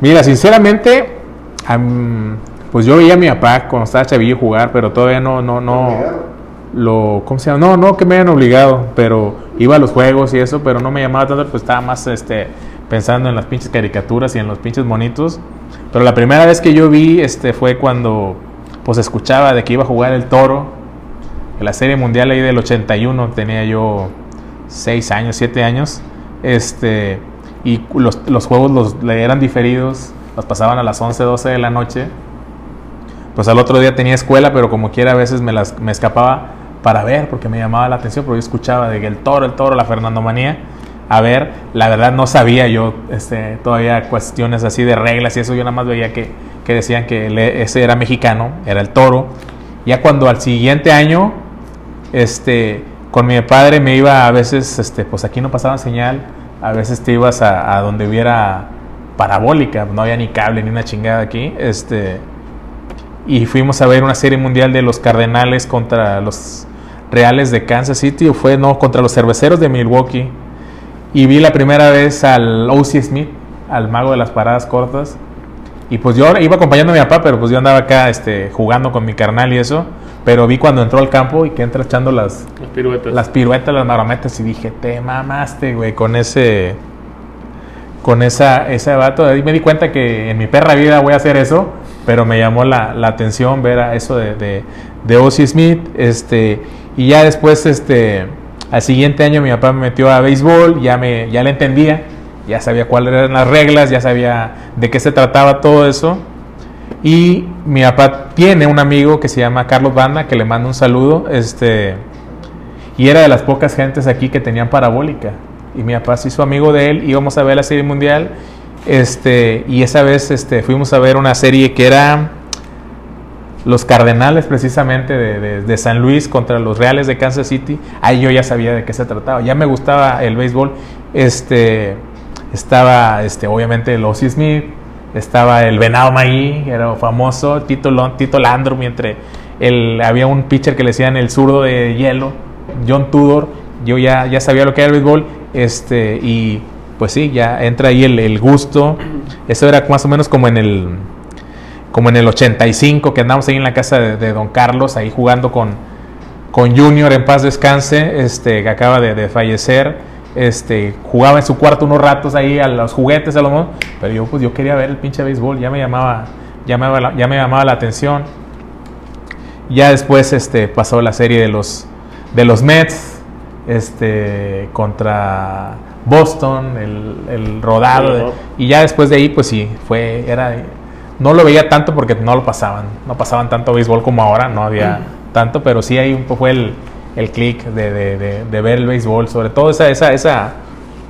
Mira, sinceramente, am, pues yo veía a mi papá cuando estaba chavillo jugar, pero todavía no, no, no. Lo, ¿Cómo se llama? No, no que me hayan obligado, pero iba a los juegos y eso, pero no me llamaba tanto, pues estaba más este, pensando en las pinches caricaturas y en los pinches monitos. Pero la primera vez que yo vi este, fue cuando pues escuchaba de que iba a jugar el toro, en la serie mundial ahí del 81, tenía yo 6 años, 7 años, este, y los, los juegos los, le eran diferidos, los pasaban a las 11, 12 de la noche. Pues al otro día tenía escuela, pero como quiera a veces me, las, me escapaba para ver, porque me llamaba la atención, porque yo escuchaba de que el toro, el toro, la Fernandomanía. A ver, la verdad no sabía yo este, todavía cuestiones así de reglas y eso, yo nada más veía que, que decían que ese era mexicano, era el toro. Ya cuando al siguiente año, este, con mi padre me iba a veces, este, pues aquí no pasaba señal, a veces te ibas a, donde hubiera parabólica, no había ni cable ni una chingada aquí, este, y fuimos a ver una serie mundial de los Cardenales contra los Reales de Kansas City, o fue no, contra los Cerveceros de Milwaukee, y vi la primera vez al O.C. Smith, al mago de las paradas cortas, y pues yo iba acompañando a mi papá, pero pues yo andaba acá este, jugando con mi carnal y eso, pero vi cuando entró al campo y que entra echando las, Las piruetas. las piruetas, las marometas y dije, te mamaste, güey, con ese con esa ese vato. Ahí me di cuenta que en mi perra vida voy a hacer eso, pero me llamó la, la atención ver a eso de, de, de Ozzy Smith, este y ya después este al siguiente año mi papá me metió a béisbol, ya me ya le entendía, ya sabía cuáles eran las reglas, ya sabía de qué se trataba todo eso. Y mi papá tiene un amigo que se llama Carlos Banda, que le mando un saludo, este y era de las pocas gentes aquí que tenían parabólica. Y mi papá se hizo amigo de él, íbamos a ver la serie mundial. Este, y esa vez este, fuimos a ver una serie que era los Cardenales precisamente de, de- San Luis contra los Reales de Kansas City. Ahí yo ya sabía de qué se trataba. Ya me gustaba el béisbol. Este, estaba este, obviamente el Ozzy Smith, estaba el Venado Maí, era famoso, Tito, Lon- Tito Landrum, entre el, había un pitcher que le decían el zurdo de hielo, John Tudor, yo ya, ya sabía lo que era el béisbol, este, y pues sí, ya entra ahí el, el gusto, eso era más o menos como en el como en el 85 que andamos ahí en la casa de, de Don Carlos, ahí jugando con, con Junior en paz descanse, este, que acaba de, de fallecer, este, jugaba en su cuarto unos ratos ahí a los juguetes a lo mejor, pero yo pues yo quería ver el pinche béisbol, ya me llamaba, ya me, llamaba la- ya me llamaba la atención. Ya después este, pasó la serie de los, de los Mets este, contra Boston, el, el rodado. de- y ya después de ahí, pues sí, fue, era, no lo veía tanto porque no lo pasaban, no pasaban tanto béisbol como ahora, no había tanto, pero sí ahí un poco fue el, el clic de, de- de- de ver el béisbol, sobre todo esa, esa, esa,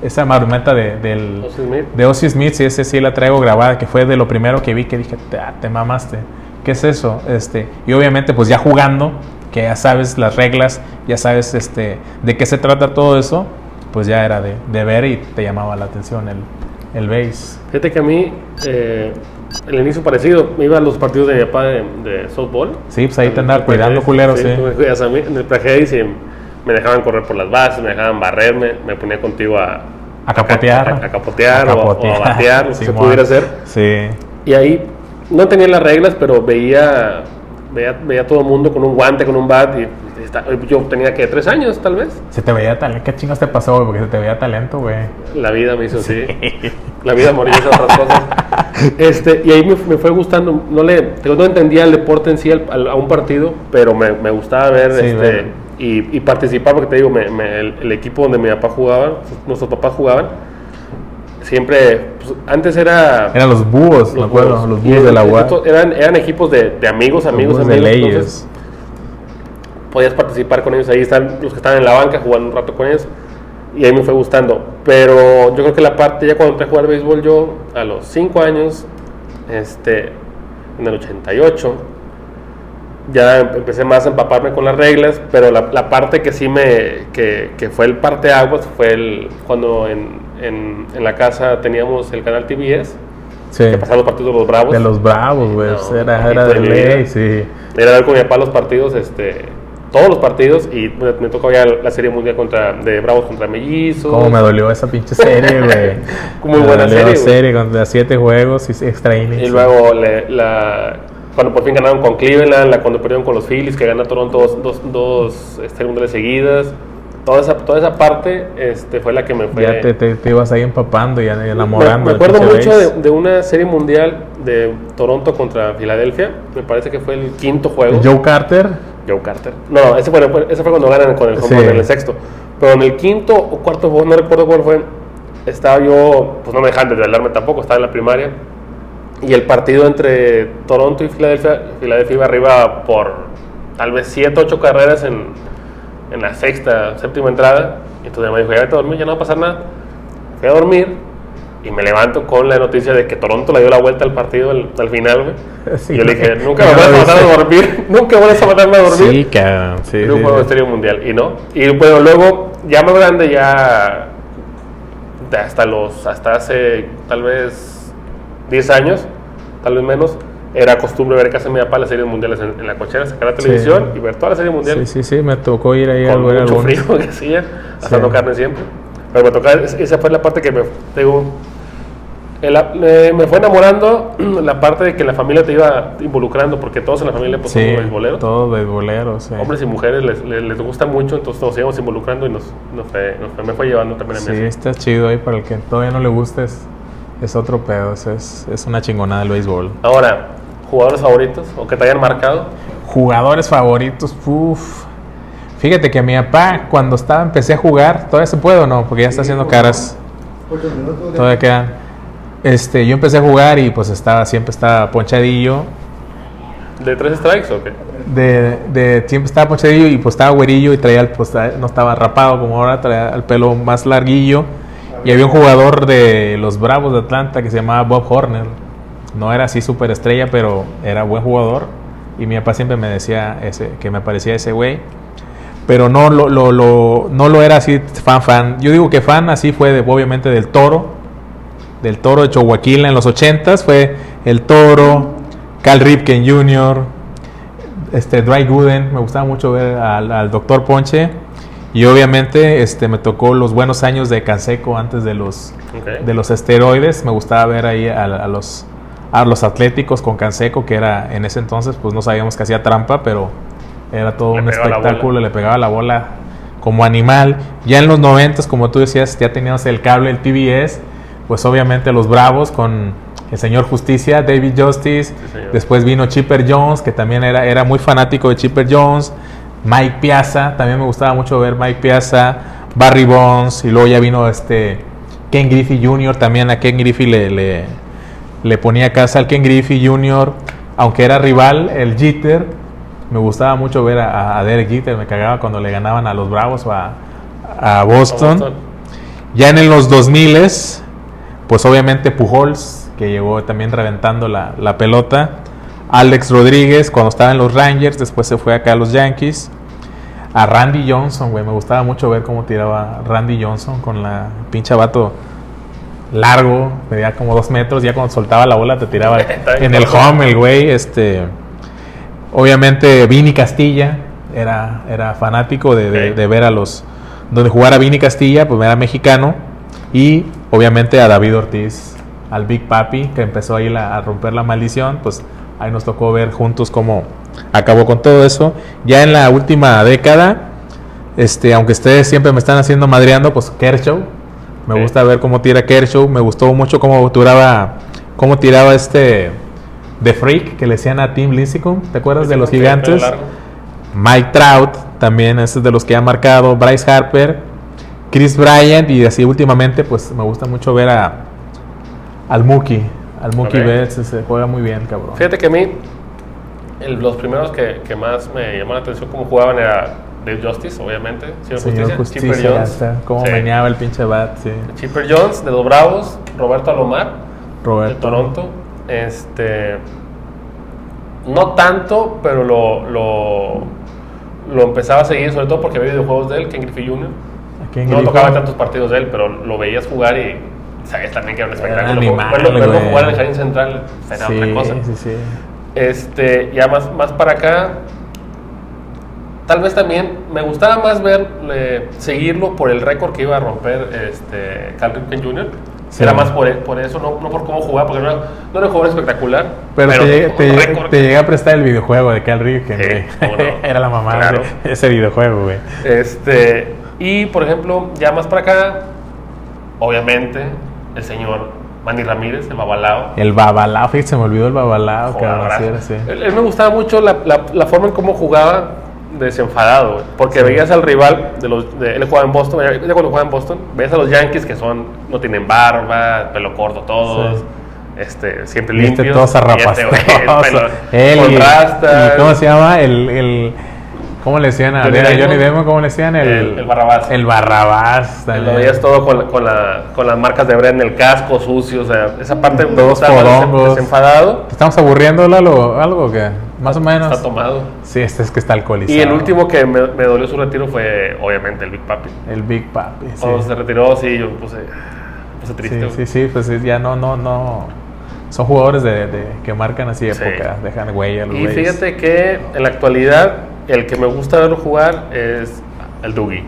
esa marmeta de, del, Ozzy Smith. de Ozzy Smith, sí, ese sí la traigo grabada, que fue de lo primero que vi que dije, te, ah, te mamaste. ¿Qué es eso? Este, y obviamente, pues ya jugando, que ya sabes las reglas, ya sabes este, de qué se trata todo eso, pues ya era de, de ver y te llamaba la atención el, el base. Fíjate que a mí, eh, el inicio parecido, me iba a los partidos de mi papá de, de softball. Sí, pues ahí te andaba cuidando, Prajedes, culero, sí. a mí. En el y me dejaban correr por las bases, me dejaban barrerme, me ponía contigo a, A capotear. a, a capotear, A o- capotear. O, a batear, lo que se pudiera hacer. Sí. Y ahí no tenía las reglas, pero veía, veía, veía a todo el mundo con un guante, con un bat. Y yo tenía que tres años, tal vez. Se te veía talento. ¿Qué chingos te pasó, güey? Porque se te veía talento, güey. La vida me hizo así. La vida morir hizo otras cosas. Este, y ahí me, me fue gustando. No le no entendía el deporte en sí al- al- a un partido, pero me, me gustaba ver Sí, este, y, y participar, porque te digo, me- me- el, el equipo donde mi papá jugaba, nuestros papás jugaban, siempre, pues, antes era... Eran los búhos, me los acuerdo. búhos. Los búhos de la estos Eran, eran equipos de, de amigos, Los amigos, búhos de amigos. leyes. entonces podías participar con ellos. Ahí están los que estaban en la banca jugando un rato con ellos. Y ahí me fue gustando. Pero yo creo que la parte, ya cuando entré a jugar béisbol, yo a los 5 años, este, en el 88, ya empecé más a empaparme con las reglas. Pero la, la parte que sí me, que, que fue el parte aguas, fue el, cuando en, en, en la casa teníamos el canal TBS, Sí. que pasaban los partidos de los Bravos. De los bravos, güey. No, era, era de ley, sí. Era ver con mi papá los partidos, este, todos los partidos, y me, me tocó ya la serie mundial contra, de Bravos contra Mellizos. Cómo me dolió esa pinche serie, güey. Muy Me buena dolió serie, serie con las siete juegos y extra innings. Y luego le- la, cuando por fin ganaron con Cleveland, la, cuando perdieron con los Phillies, que ganó Toronto dos, dos, dos este, seguidas. Toda esa, toda esa parte este, fue la que me fue... Ya te, te, te ibas ahí empapando y me, enamorando. me acuerdo mucho de una serie mundial de Toronto contra Filadelfia. Me parece que fue el quinto juego. Joe Carter. Joe Carter. No, ese fue, ese fue cuando ganan con el home Sí. run en el sexto. Pero en el quinto o cuarto juego, no recuerdo cuál fue, estaba yo, pues no me dejan de desvelarme tampoco, estaba en la primaria. Y el partido entre Toronto y Filadelfia, Filadelfia iba arriba por tal vez 7, 8 carreras en, en la sexta, séptima entrada. Y entonces me dijo, ya vete a dormir, ya no va a pasar nada. Fui a dormir y me levanto con la noticia de que Toronto le dio la vuelta al partido al, al final, güey. Sí. y yo le dije, nunca me vas a matar a dormir, nunca vas a matarme a dormir. Sí, cabrón. Sí, un juego de. Serie Mundial, y no. Y bueno, luego, ya más grande, ya hasta los, hasta hace tal vez 10 años, tal vez menos, era costumbre ver de mi papá las series mundiales en, en la cochera, sacar la Sí. televisión y ver toda la serie mundial Sí, sí, sí, me tocó ir ahí a ver mucho frío que hacía, Sí. carne siempre. Pero me es- esa fue la parte que me, digo, el- me, me fue enamorando la parte de que la familia te iba involucrando, porque todos en la familia pues Sí, somos beisboleros todo beisbolero, sí. hombres y mujeres les, les, les gusta mucho, entonces nos íbamos involucrando y nos, nos fue- nos fue- me fue llevando también a mí. Sí, así. está chido ahí para el que todavía no le guste. Es, es otro pedo, es, es, una chingonada el béisbol. Ahora, jugadores favoritos o que te hayan marcado. Jugadores favoritos, uff. Fíjate que mi papá, cuando estaba, empecé a jugar, todavía se puede o no, porque ya está haciendo caras, Ocho minutos. de- todavía quedan. Este, yo empecé a jugar y pues estaba, siempre estaba ponchadillo. ¿De tres strikes o qué? De, de siempre estaba ponchadillo y pues estaba güerillo y traía el, pues, no estaba rapado como ahora, traía el pelo más larguillo. Y había un jugador de los Bravos de Atlanta que se llamaba Bob Horner. No era así súper estrella, pero era buen jugador. Y mi papá siempre me decía ese, que me parecía ese güey. Pero no lo, lo, lo- no lo era así fan fan. Yo digo que fan así fue de, obviamente del toro. Del Toro de Chihuahua en los 80s fue el Toro, Cal Ripken Jr., este, Dry Gooden, me gustaba mucho ver al, al Dr. Ponche. Y obviamente este, me tocó los buenos años de Canseco antes de los, de los esteroides. Me gustaba ver ahí a, a los, a los atléticos con Canseco, que era en ese entonces, pues no sabíamos que hacía trampa, pero era todo Le un espectáculo, le pegaba la bola como animal. Ya en los 90, como tú decías, ya teníamos el cable, el TBS, pues obviamente los Bravos con el señor Justicia, David Justice. Después vino Chipper Jones, que también era, era muy fanático de Chipper Jones. Mike Piazza, también me gustaba mucho ver Mike Piazza. Barry Bonds, y luego ya vino este Ken Griffey Jr. También a Ken Griffey le, le, le ponía casa al Ken Griffey Jr. Aunque era rival, el Jeter. Me gustaba mucho ver a, a Derek Jeter, me cagaba cuando le ganaban a los Bravos o a, a Boston. Boston. Ya en los 2000 pues obviamente Pujols, que llegó también reventando la, la pelota. Alex Rodríguez, cuando estaba en los Rangers, después se fue acá a los Yankees. A Randy Johnson, güey, me gustaba mucho ver cómo tiraba Randy Johnson con la pinche vato largo, medía como dos metros, ya cuando soltaba la bola te tiraba en el home, el güey, este... Obviamente Vini Castilla, era, era fanático de, de ver a los... Donde jugara Vini Castilla, pues era mexicano. Y obviamente a David Ortiz, al Big Papi, que empezó ahí la- a romper la maldición, pues ahí nos tocó ver juntos cómo acabó con todo eso. Ya en la última década, este, aunque ustedes siempre me están haciendo madreando, pues Kershaw. Me gusta ver cómo tira Kershaw. Me gustó mucho cómo tiraba, cómo tiraba este The Freak que le decían a Tim Lincecum. ¿Te acuerdas de los gigantes? Mike Trout, también ese es de los que ha marcado. Bryce Harper, Chris Bryant y así últimamente, pues me gusta mucho ver a al Mookie. Al Mookie. Betts, se juega muy bien, cabrón. Fíjate que a mí, el- los primeros que, que más me llamaron la atención cómo jugaban era Dave Justice, obviamente. Señor, Señor Justicia, Justicia, Chipper Jones. Cómo Sí. meneaba el pinche bat, sí. Chipper Jones, de los Bravos, Roberto Alomar, de. Toronto. Este. No tanto, pero lo, lo, lo empezaba a seguir, sobre todo porque había videojuegos de él, Ken Griffey Jr. ¿A quién No tocaba tantos partidos de él, pero lo veías jugar y sabías también que era un espectáculo. animal, verlo, verlo güey. jugar en el jardín central era Sí, otra cosa. sí, sí. Este, ya más, más para acá, tal vez también me gustaba más ver, eh, seguirlo por el récord que iba a romper este, Cal Ripken Jr. Sí. Era más por, por eso, no, no por cómo jugaba, porque no era, no era un jugador espectacular. Pero, te, te, te llegué a prestar el videojuego de Cal Ripken, Sí, no. Era la mamá Claro. de ese videojuego, güey. Este, y por ejemplo, ya más para acá, obviamente, el señor Manny Ramírez, el babalao. El babalao, fíjate, se me olvidó el babalao. Jugadorazo. sí. Él, él me gustaba mucho la, la- la forma en cómo jugaba desenfadado, porque veías al rival, de los, de, él jugaba en Boston, ya cuando jugaba en Boston, veías a los Yankees que son, no tienen barba, pelo corto todos, Sí. este, siempre este limpios. este, güey, el pelo Él y, ¿Cómo se llama? El, el, ¿Cómo le decían a Johnny. Damon? ¿Cómo le decían? El, El- el Barrabás. El Barrabás. Lo veías todo con, con, la, con las marcas de Brett en el casco, sucio, o sea, esa parte Todos fodongos. desenfadado, ¿Te ¿Estamos aburriendo, Lalo? ¿Algo que Más o menos. está tomado. Sí, este es que está alcoholizado. Y el último que me, me dolió su retiro fue, obviamente, el Big Papi. El Big Papi. Sí. Cuando se retiró, sí, yo me puse, me puse triste. Sí, sí, sí, pues sí, ya no, no, no. Son jugadores de, de- que marcan así Sí. época, dejan huella. los Y fíjate que en la actualidad, el que me gusta verlo jugar es el Dougie.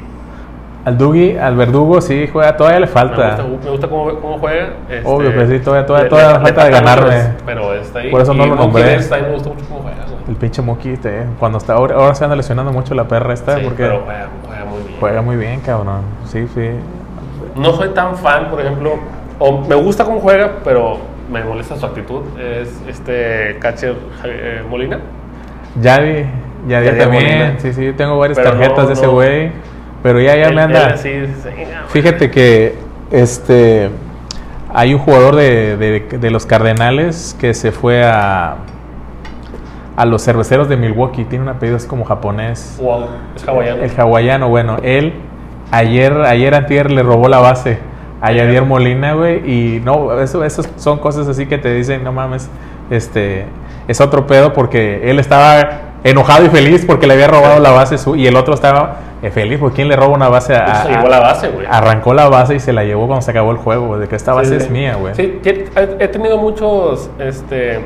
Al Dugi, al Verdugo, sí juega, todavía le Me falta. gusta, me gusta cómo, cómo juega. este, Obvio, pues sí, todavía- todavía- le- todavía le- falta le de falta ganarme. Pero está ahí. Por eso no lo nombré. Me gusta mucho cómo juega. güey. El pinche Moquite, eh, cuando está, ahora, ahora se anda lesionando mucho la perra esta, Sí, porque pero juega, juega muy bien. juega muy bien, cabrón. Sí, sí. No soy tan fan, por ejemplo, o me gusta cómo juega, pero me molesta su actitud. Es este catcher eh, Molina. Yadi, Yadi Yadier también, sí, sí, tengo varias Pero tarjetas no, de ese no. güey, pero ya, ya me anda. así, sí, Fíjate que este hay un jugador de, de- de los Cardenales que se fue a a los cerveceros de Milwaukee, tiene un apellido así como japonés. Wow, es hawaiano. El hawaiano, bueno, él ayer, ayer antier le robó la base a Yadier Molina, güey, y no, eso, eso son cosas así que te dicen, no mames, este, es otro pedo porque él estaba enojado y feliz porque le había robado la base su, y el otro estaba eh, feliz porque quién le roba una base a, Se a- llevó la base, güey. arrancó la base y se la llevó cuando se acabó el juego, de que esta base Sí, es mía, güey. Sí, he tenido muchos este,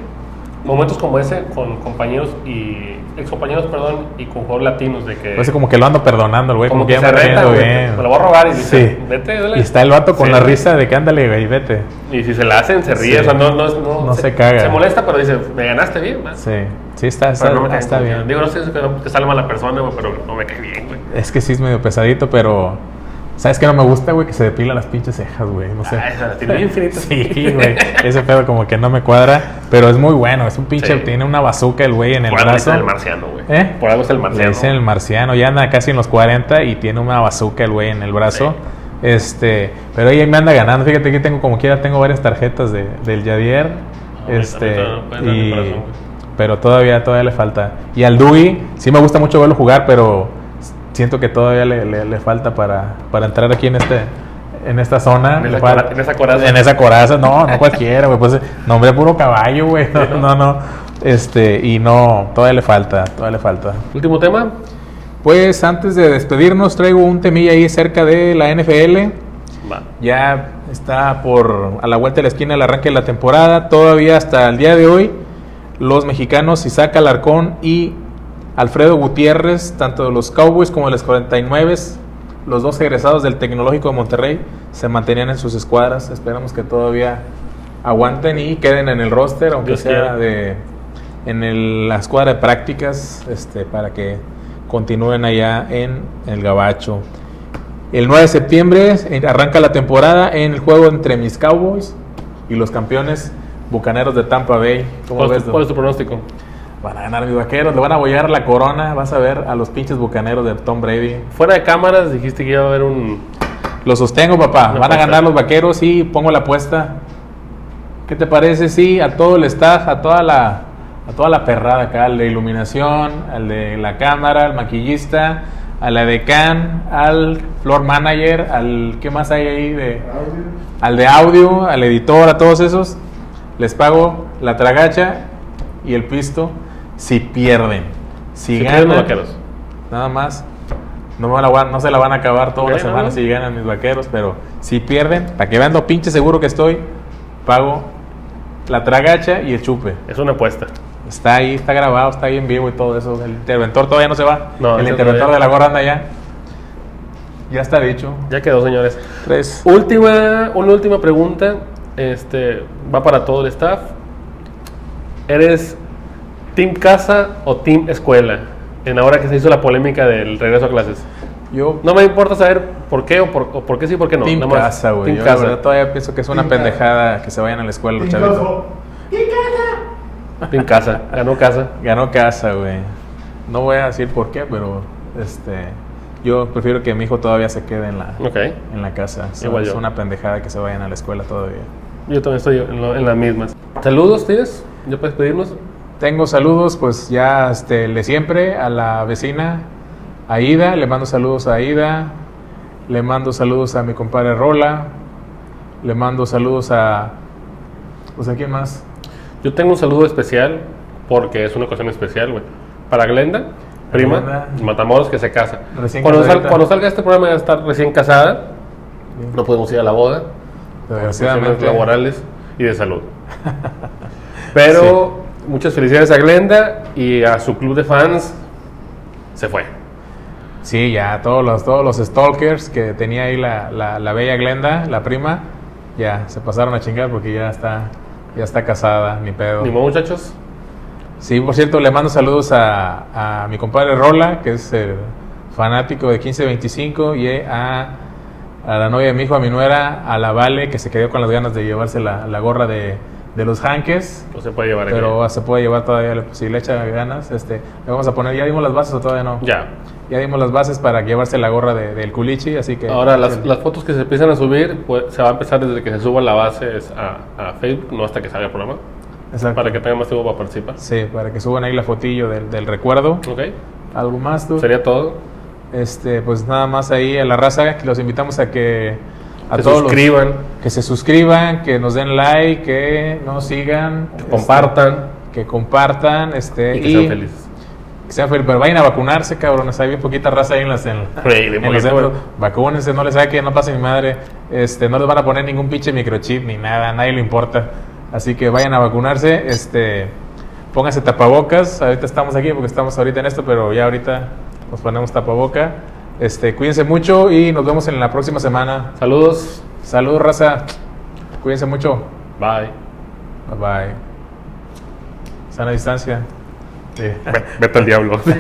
momentos como ese con compañeros y excompañeros, perdón, y con jugadores latinos de que Parece como que lo ando perdonando, el güey, como como, que ya me reta, güey. bien. Me lo voy a robar y dice, Sí. vete, dale. Y está el vato con Sí. la risa de que ándale, güey, vete. Y si se la hacen, se ríe, Sí. o sea, no, no, no, No se caga. Se molesta, pero dice, me ganaste bien, man. Sí, sí, está, está, no bien. Digo, no sé si que, no- que sale mal la persona, güey, pero no me cae bien, güey. Es que sí es medio pesadito, pero. ¿Sabes qué no me gusta, güey? Que se depila las pinches cejas, güey. No sé. Ah, esa, tiene bien infinito. Sí, güey. Ese pedo como que no me cuadra. Pero es muy bueno. Es un pinche. Sí. Tiene una bazooka el güey en el Por algo es brazo. el marciano, güey. ¿Eh? Por algo es el Le marciano. dicen el marciano. Ya anda casi en los 40 y tiene una bazooka el güey en el brazo. Este. Pero ahí me anda ganando. Fíjate que tengo como quiera, tengo varias tarjetas de, del Yadier. No, este. no y- pero todavía, todavía le falta. Y al Dewey, sí me gusta mucho verlo jugar, pero siento que todavía le, le- le falta para, para entrar aquí en este en esta zona. En esa falta- cora- en esa coraza. En esa coraza, no, no cualquiera, güey. Pues nombre puro caballo, güey. No, no, no. Este, y no, todavía le falta, todavía le falta. Último tema. Pues antes de despedirnos, traigo un temilla ahí cerca de la NFL. Va. Ya está por a la vuelta de la esquina el arranque de la temporada. Todavía hasta el día de hoy, los mexicanos Isaac Alarcón y Alfredo Gutiérrez, tanto de los Cowboys como de los 49, los dos egresados del Tecnológico de Monterrey, se mantenían en sus escuadras. Esperamos que todavía aguanten y queden en el roster, aunque Dios sea quiera. de en el- la escuadra de prácticas, este, para que continúen allá en el Gabacho. El 9 de septiembre arranca la temporada en el juego entre mis Cowboys y los campeones bucaneros de Tampa Bay. ¿Cómo ¿Cuál, es ves, tu, Don? cuál es tu pronóstico? Van a ganar mis vaqueros, le van a abollar la corona. Vas a ver a los pinches bucaneros de Tom Brady. Fuera de cámaras dijiste que iba a haber un. Lo sostengo, papá. Una Van a ganar los vaqueros y pongo la apuesta. ¿Qué te parece? Sí, a todo el staff, a toda la, a toda la perrada acá, al de iluminación, al de la cámara, al maquillista, a la decán, al floor manager, al ¿qué más hay ahí de al de audio, al editor, a todos esos, les pago la tragacha y el pisto si pierden. Si, Si pierden ganan, los vaqueros. nada más. No, me la van- no se la van a acabar toda la Ok, semana no. si ganan mis vaqueros, pero si pierden, para que vean lo pinche seguro que estoy, pago la tragacha y el chupe. Es una apuesta. Está ahí, está grabado, está ahí en vivo y todo eso. El interventor todavía no se va. No, el interventor todavía. de la gorra anda allá. Ya está dicho. Ya quedó, señores. Tres. Última, una última pregunta. Este va para todo el staff. ¿Eres team casa o team escuela? En ahora que se hizo la polémica del regreso a clases. Yo, No me importa saber por qué o por, o por qué sí, por qué no. Team nada más. casa, güey. Team Yo la casa. verdad todavía pienso que es una Team casa. pendejada que se vayan a la escuela los chavitos. Team casa. Ganó casa. Ganó casa, güey. No voy a decir por qué, pero este yo prefiero que mi hijo todavía se quede en la, en la casa. Es- Igual es yo. una pendejada que se vayan a la escuela todavía. Yo también estoy en, lo- en las mismas. Saludos, ¿tienes? ¿Ya puedes pedirnos? Tengo saludos, pues ya este, le siempre a la vecina Aida, le mando saludos a Aida, le mando saludos a mi compadre Rola, le mando saludos a pues a quién más? Yo tengo un saludo especial porque es una ocasión especial, güey. Para Glenda, prima, Glenda. Matamoros, que se casa. Recién Cuando, sal- casadita. cuando salga este programa ya estar recién casada. No podemos ir a la boda. Desgraciadamente. laborales y de salud. Pero muchas felicidades a Glenda y a su club de fans. Se fue. Sí, ya todos los, todos los stalkers que tenía ahí la, la, la bella Glenda, la prima, ya se pasaron a chingar porque ya está, ya está casada, ni pedo. Ni modo, muchachos. Sí, por cierto, le mando saludos a, a mi compadre Rola, que es el fanático de 1525, y a, a la novia de mi hijo, a mi nuera, a la Vale, que se quedó con las ganas de llevarse la, la gorra de, de los Hanques. No se puede llevar aquí. Pero se puede llevar todavía, si le echa ganas, este, le vamos a poner, ya dimos las bases o todavía no. Ya. Ya dimos las bases para llevarse la gorra de- del culichi, así que... Ahora, las, las fotos que se empiezan a subir, pues, se va a empezar desde que se suba la base es a, a Facebook, no hasta que salga el programa. Exacto. Para que tenga más tiempo para participar. Sí, para que suban ahí la fotillo del, del recuerdo. ¿Ok? ¿Algo más tú? Sería todo. Este, pues nada más ahí a la raza, los invitamos a que... A Se todos los- suscriban, que se suscriban, que nos den like, que nos sigan. que este, compartan que compartan, este, y que sean felices. que sea feliz, pero vayan a vacunarse, cabrones. Hay bien poquita raza ahí en las en, de en los centros. Vacúnense, no les saquen, no pase mi madre. Este, no les van a poner ningún pinche microchip ni nada, a nadie le importa. Así que vayan a vacunarse, este, pónganse tapabocas. Ahorita estamos aquí porque estamos ahorita en esto, pero ya ahorita nos ponemos tapaboca. Este, cuídense mucho y nos vemos en la próxima semana. Saludos. Saludos, raza. Cuídense mucho. Bye. Bye bye. Sana distancia. Sí. Vete al diablo.